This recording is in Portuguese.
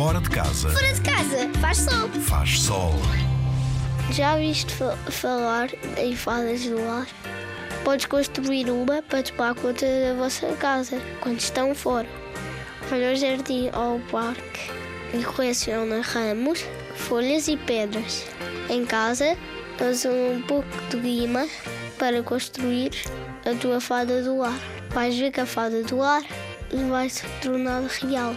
Fora de casa Fora de casa, faz sol. faz sol. Já viste falar em fadas do ar. Podes construir uma para tomar conta da vossa casa quando estão fora. Vai ao jardim ou ao parque e coleciona ramos, folhas e pedras. Em casa, usa um pouco de guima para construir a tua fada do ar. Vais ver que a fada do ar vai se tornar real.